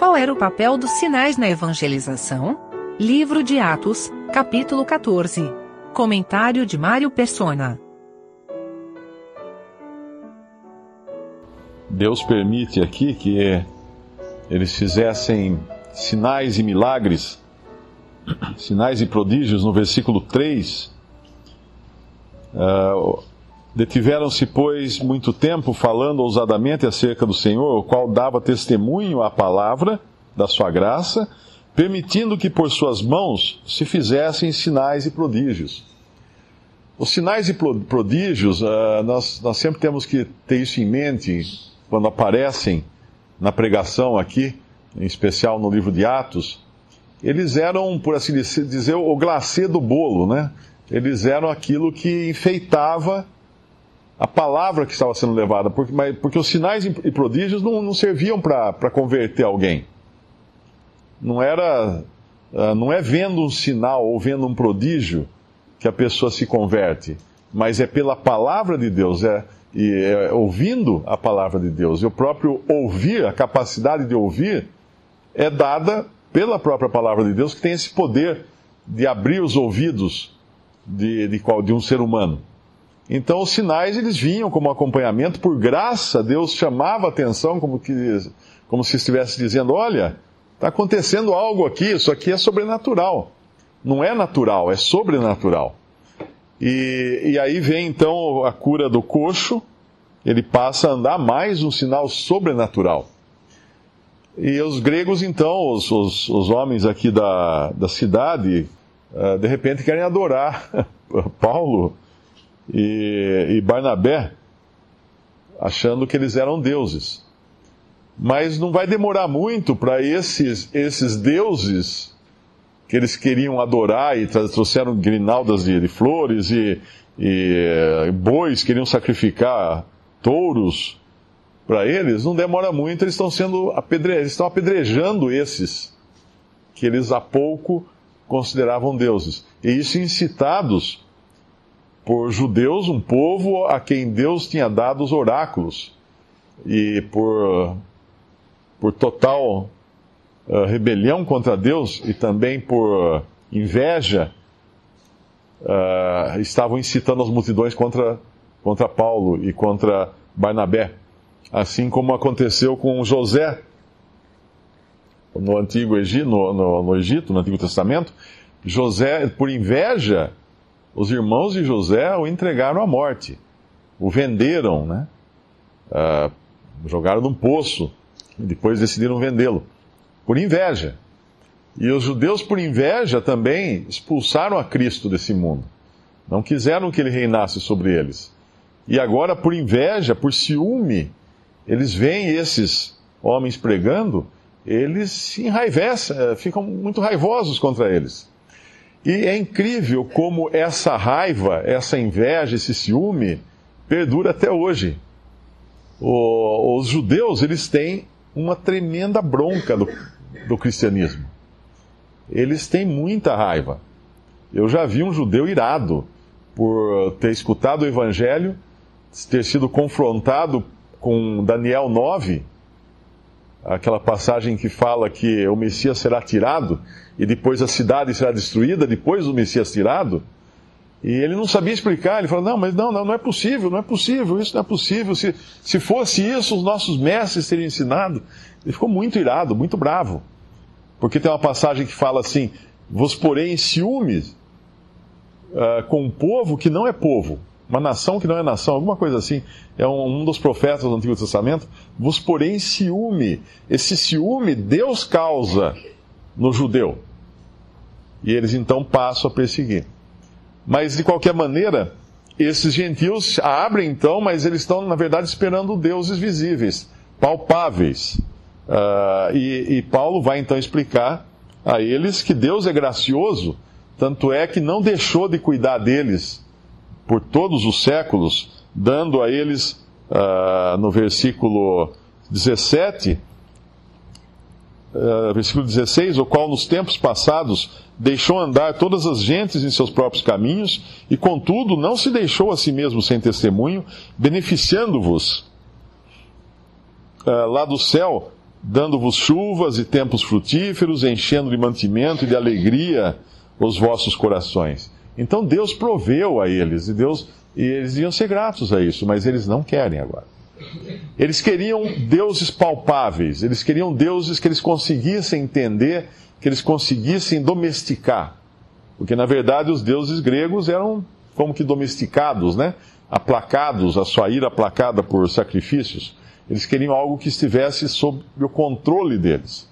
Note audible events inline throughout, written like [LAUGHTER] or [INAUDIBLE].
Qual era o papel dos sinais na evangelização? Livro de Atos, capítulo 14. Comentário de Mário Persona. Deus permite aqui que eles fizessem sinais e milagres, sinais e prodígios no versículo 3. Uh, Detiveram-se, pois, muito tempo falando ousadamente acerca do Senhor, o qual dava testemunho à palavra da sua graça, permitindo que por suas mãos se fizessem sinais e prodígios. Os sinais e prodígios, uh, nós, nós sempre temos que ter isso em mente quando aparecem na pregação aqui, em especial no livro de Atos. Eles eram, por assim dizer, o glacê do bolo, né? Eles eram aquilo que enfeitava a palavra que estava sendo levada, porque, porque os sinais e prodígios não, não serviam para converter alguém. Não era, ah, não é vendo um sinal ou vendo um prodígio que a pessoa se converte, mas é pela palavra de Deus, é, é ouvindo a palavra de Deus. E o próprio ouvir, a capacidade de ouvir, é dada pela própria palavra de Deus, que tem esse poder de abrir os ouvidos de, de, de um ser humano. Então os sinais eles vinham como acompanhamento, por graça, Deus chamava a atenção como, que, como se estivesse dizendo: olha, está acontecendo algo aqui, isso aqui é sobrenatural. Não é natural, é sobrenatural. E, e aí vem então a cura do coxo, ele passa a andar mais um sinal sobrenatural. E os gregos, então, os, os, os homens aqui da, da cidade, uh, de repente querem adorar [LAUGHS] Paulo e, e Barnabé, achando que eles eram deuses. Mas não vai demorar muito para esses, esses deuses que eles queriam adorar e trouxeram grinaldas de, de flores e, e bois, queriam sacrificar touros para eles, não demora muito, eles estão sendo apedre... eles estão apedrejando esses que eles há pouco consideravam deuses. E isso incitados por judeus, um povo a quem Deus tinha dado os oráculos, e por, por total uh, rebelião contra Deus e também por inveja, uh, estavam incitando as multidões contra, contra Paulo e contra Barnabé. Assim como aconteceu com José no Antigo Egito, no, no, no Egito, no Antigo Testamento. José, por inveja, os irmãos de José o entregaram à morte, o venderam, né? Uh, jogaram num poço, e depois decidiram vendê-lo, por inveja. E os judeus, por inveja, também expulsaram a Cristo desse mundo. Não quiseram que ele reinasse sobre eles. E agora, por inveja, por ciúme, eles veem esses homens pregando, eles se enraivecem, eh, ficam muito raivosos contra eles. E é incrível como essa raiva, essa inveja, esse ciúme perdura até hoje. O, os judeus, eles têm uma tremenda bronca do, do cristianismo. Eles têm muita raiva. Eu já vi um judeu irado por ter escutado o evangelho, ter sido confrontado com Daniel 9, aquela passagem que fala que o Messias será tirado e depois a cidade será destruída depois do Messias tirado. E ele não sabia explicar, ele falou: não, mas não, não, não é possível, não é possível, isso não é possível. Se, se fosse isso, os nossos mestres teriam ensinado. Ele ficou muito irado, muito bravo. Porque tem uma passagem que fala assim: vos porém ciúmes uh, com um povo que não é povo uma nação que não é nação, alguma coisa assim. É um, um dos profetas do Antigo Testamento. Vos porém ciúme. Esse ciúme Deus causa no judeu. E eles então passam a perseguir. Mas de qualquer maneira, esses gentios abrem então, mas eles estão na verdade esperando deuses visíveis, palpáveis. Uh, e, e Paulo vai então explicar a eles que Deus é gracioso, tanto é que não deixou de cuidar deles por todos os séculos, dando a eles, uh, no versículo 17, uh, versículo 16, o qual nos tempos passados deixou andar todas as gentes em seus próprios caminhos, e contudo não se deixou a si mesmo sem testemunho, beneficiando-vos uh, lá do céu dando-vos chuvas e tempos frutíferos, enchendo de mantimento e de alegria os vossos corações. Então Deus proveu a eles e Deus e eles iam ser gratos a isso, mas eles não querem agora. Eles queriam deuses palpáveis, eles queriam deuses que eles conseguissem entender, que eles conseguissem domesticar. Porque na verdade os deuses gregos eram como que domesticados, né? Aplacados, a sua ira aplacada por sacrifícios. Eles queriam algo que estivesse sob o controle deles.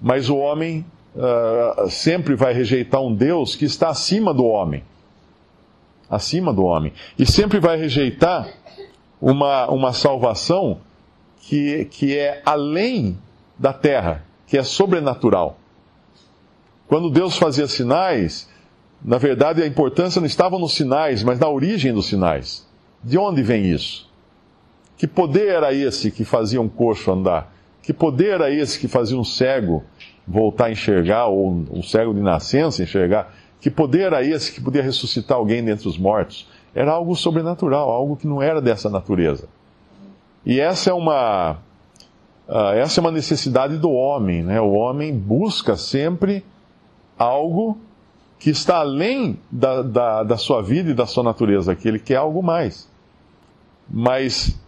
Mas o homem uh, sempre vai rejeitar um Deus que está acima do homem. Acima do homem. E sempre vai rejeitar uma, uma salvação que, que é além da terra, que é sobrenatural. Quando Deus fazia sinais, na verdade a importância não estava nos sinais, mas na origem dos sinais. De onde vem isso? Que poder era esse que fazia um coxo andar? Que poder era esse que fazia um cego voltar a enxergar, ou um cego de nascença enxergar? Que poder era esse que podia ressuscitar alguém dentre os mortos? Era algo sobrenatural, algo que não era dessa natureza. E essa é uma, uh, essa é uma necessidade do homem. Né? O homem busca sempre algo que está além da, da, da sua vida e da sua natureza, que ele quer algo mais. Mas,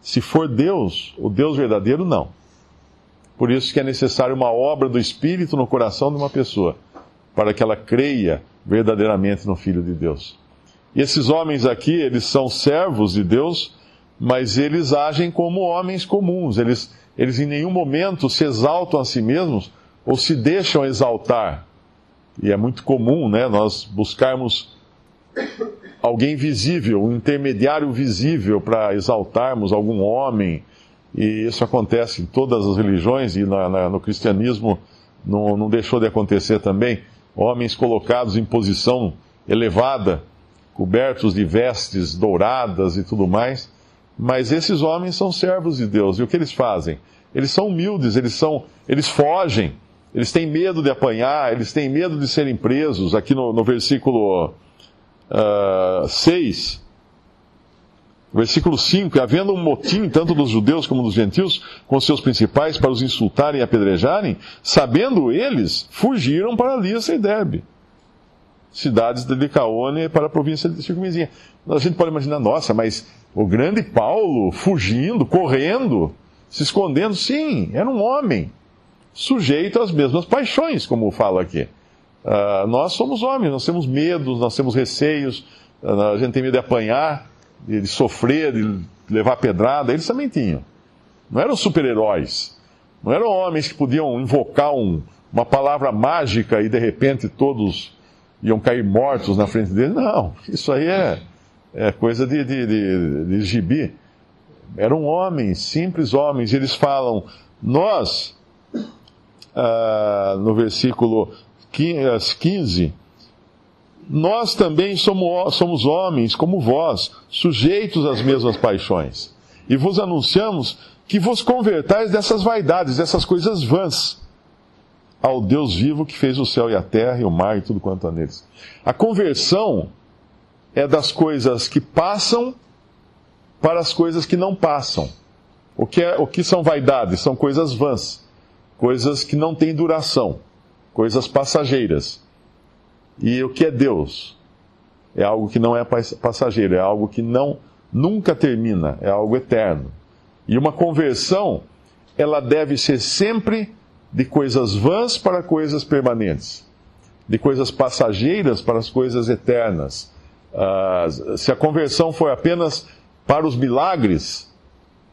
se for Deus, o Deus verdadeiro, não. Por isso que é necessário uma obra do Espírito no coração de uma pessoa, para que ela creia verdadeiramente no Filho de Deus. E esses homens aqui, eles são servos de Deus, mas eles agem como homens comuns. Eles, eles em nenhum momento se exaltam a si mesmos ou se deixam exaltar. E é muito comum, né, nós buscarmos alguém visível, um intermediário visível para exaltarmos algum homem. E isso acontece em todas as religiões e na, na, no cristianismo não, não deixou de acontecer também. Homens colocados em posição elevada cobertos de vestes douradas e tudo mais. Mas esses homens são servos de Deus. E o que eles fazem? Eles são humildes, eles são, eles fogem, eles têm medo de apanhar, eles têm medo de serem presos. Aqui no, no versículo uh, ah, 6, versículo 5: havendo um motim tanto dos judeus como dos gentios com seus principais para os insultarem e apedrejarem, sabendo eles, fugiram para Lissa e Derbe cidades de Licaone para a província de circunvizinha. A gente pode imaginar, nossa, mas o grande Paulo fugindo, correndo, se escondendo, sim, era um homem, sujeito às mesmas paixões, como fala aqui. Uh, nós somos homens, nós temos medos, nós temos receios, uh, a gente tem medo de apanhar, de, de sofrer, de levar pedrada, eles também tinham. Não eram super-heróis, não eram homens que podiam invocar um, uma palavra mágica e de repente todos iam cair mortos na frente dele. Não, isso aí é, é coisa de, de, de, de gibi. Eram homens, simples homens, e eles falam: Nós, ah, no versículo 15, nós também somos, somos homens como vós, sujeitos às mesmas paixões. E vos anunciamos que vos convertais dessas vaidades, dessas coisas vãs ao Deus vivo que fez o céu e a terra e o mar e tudo quanto há neles. A conversão é das coisas que passam para as coisas que não passam. O que, é, o que são vaidades? São coisas vãs, coisas que não têm duração, coisas passageiras. E o que é Deus? É algo que não é passageiro, é algo que não nunca termina, é algo eterno. E uma conversão, ela deve ser sempre de coisas vãs para coisas permanentes, de coisas passageiras para as coisas eternas. Uh, se a conversão for apenas para os milagres,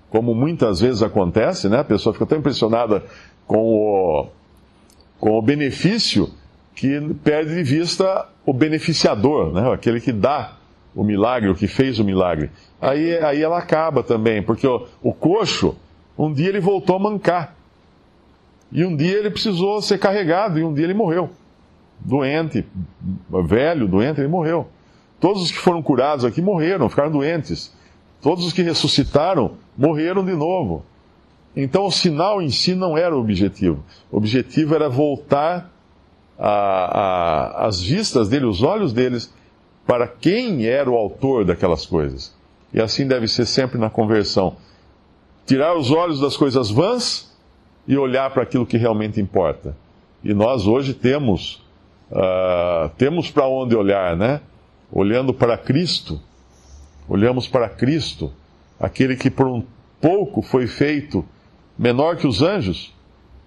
como muitas vezes acontece, né? a pessoa fica tão impressionada com o, com o benefício que perde de vista o beneficiador, né? aquele que dá o milagre, o que fez o milagre. Aí, aí ela acaba também, porque o, o coxo, um dia ele voltou a mancar. E um dia ele precisou ser carregado, e um dia ele morreu. Doente, velho, doente, ele morreu. Todos os que foram curados aqui morreram, ficaram doentes. Todos os que ressuscitaram morreram de novo. Então o sinal em si não era o objetivo. O objetivo era voltar a, a, as vistas dele, os olhos deles, para quem era o autor daquelas coisas. E assim deve ser sempre na conversão. Tirar os olhos das coisas vãs e olhar para aquilo que realmente importa. E nós hoje temos, uh, temos para onde olhar, né? Olhando para Cristo, olhamos para Cristo, aquele que por um pouco foi feito menor que os anjos,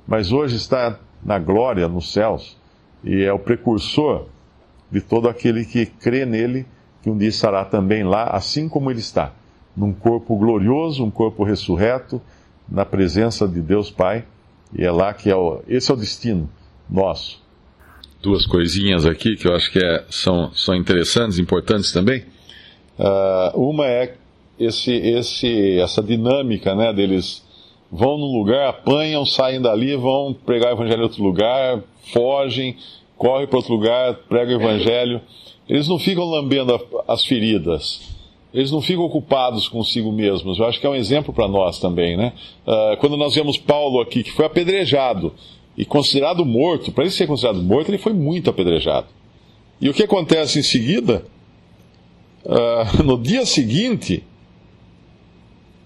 mas hoje está na glória nos céus e é o precursor de todo aquele que crê nele, que um dia estará também lá, assim como ele está, num corpo glorioso, um corpo ressurreto, na presença de Deus Pai, e é lá que é o, esse é o destino nosso. Duas coisinhas aqui que eu acho que é, são, são interessantes, importantes também. Uh, uma é esse, esse, essa dinâmica né, deles vão num lugar, apanham, saem dali, vão pregar o evangelho em outro lugar, fogem, correm para outro lugar, pregam o evangelho. Eles não ficam lambendo as feridas. Eles não ficam ocupados consigo mesmos. Eu acho que é um exemplo para nós também, né? Uh, quando nós vemos Paulo aqui, que foi apedrejado e considerado morto, para ele ser considerado morto, ele foi muito apedrejado. E o que acontece em seguida? Uh, [LAUGHS] no dia seguinte,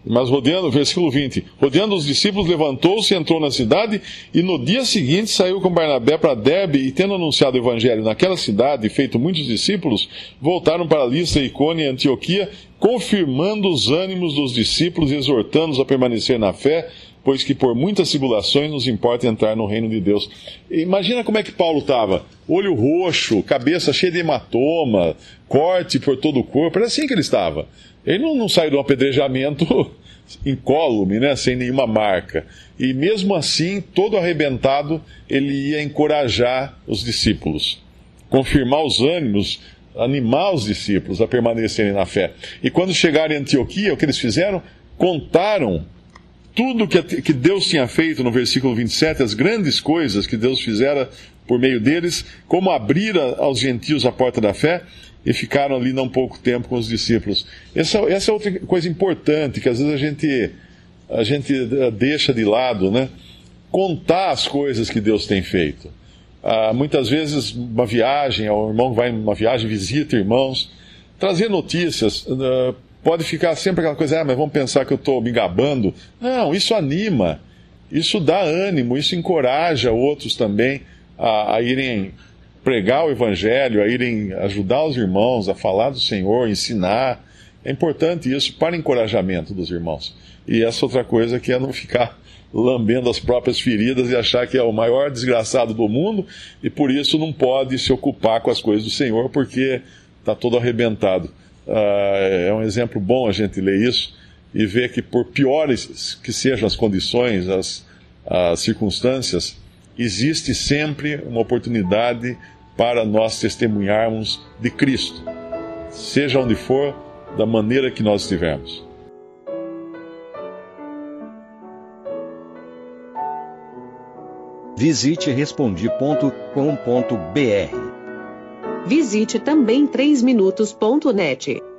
mas rodeando, versículo 20: rodeando os discípulos, levantou-se, entrou na cidade, e no dia seguinte saiu com Barnabé para Derbe, e tendo anunciado o evangelho naquela cidade e feito muitos discípulos, voltaram para Listra, Icônia e Antioquia, confirmando os ânimos dos discípulos e exortando-os a permanecer na fé, pois que por muitas tribulações nos importa entrar no reino de Deus. Imagina como é que Paulo estava: olho roxo, cabeça cheia de hematoma, corte por todo o corpo, era assim que ele estava. Ele não, não saiu de um apedrejamento [LAUGHS] incólume, né, sem nenhuma marca. E mesmo assim, todo arrebentado, ele ia encorajar os discípulos, confirmar os ânimos, animar os discípulos a permanecerem na fé. E quando chegaram em Antioquia, o que eles fizeram? Contaram tudo que, que Deus tinha feito no versículo 27, as grandes coisas que Deus fizera por meio deles, como abrir aos gentios a porta da fé, e ficaram ali não pouco tempo com os discípulos. Essa, essa é outra coisa importante que às vezes a gente, a gente eh, deixa de lado, né? Contar as coisas que Deus tem feito. Ah, muitas vezes, uma viagem, o irmão vai numa viagem, visita irmãos, trazer notícias. Uh, pode ficar sempre aquela coisa, ah, mas vamos pensar que eu estou me gabando. Não, isso anima, isso dá ânimo, isso encoraja outros também a, a irem pregar o Evangelho, a irem ajudar os irmãos a falar do Senhor, ensinar. É importante isso para encorajamento dos irmãos. E essa outra coisa que é não ficar [LAUGHS] lambendo as próprias feridas e achar que é o maior desgraçado do mundo e por isso não pode se ocupar com as coisas do Senhor porque está todo arrebentado. Ah, é um exemplo bom a gente ler isso e ver que, por piores que sejam as condições, as, as circunstâncias, existe sempre uma oportunidade para nós testemunharmos de Cristo, seja onde for, da maneira que nós estivermos. Visite respondi.com.br. Visite também 3minutos.net.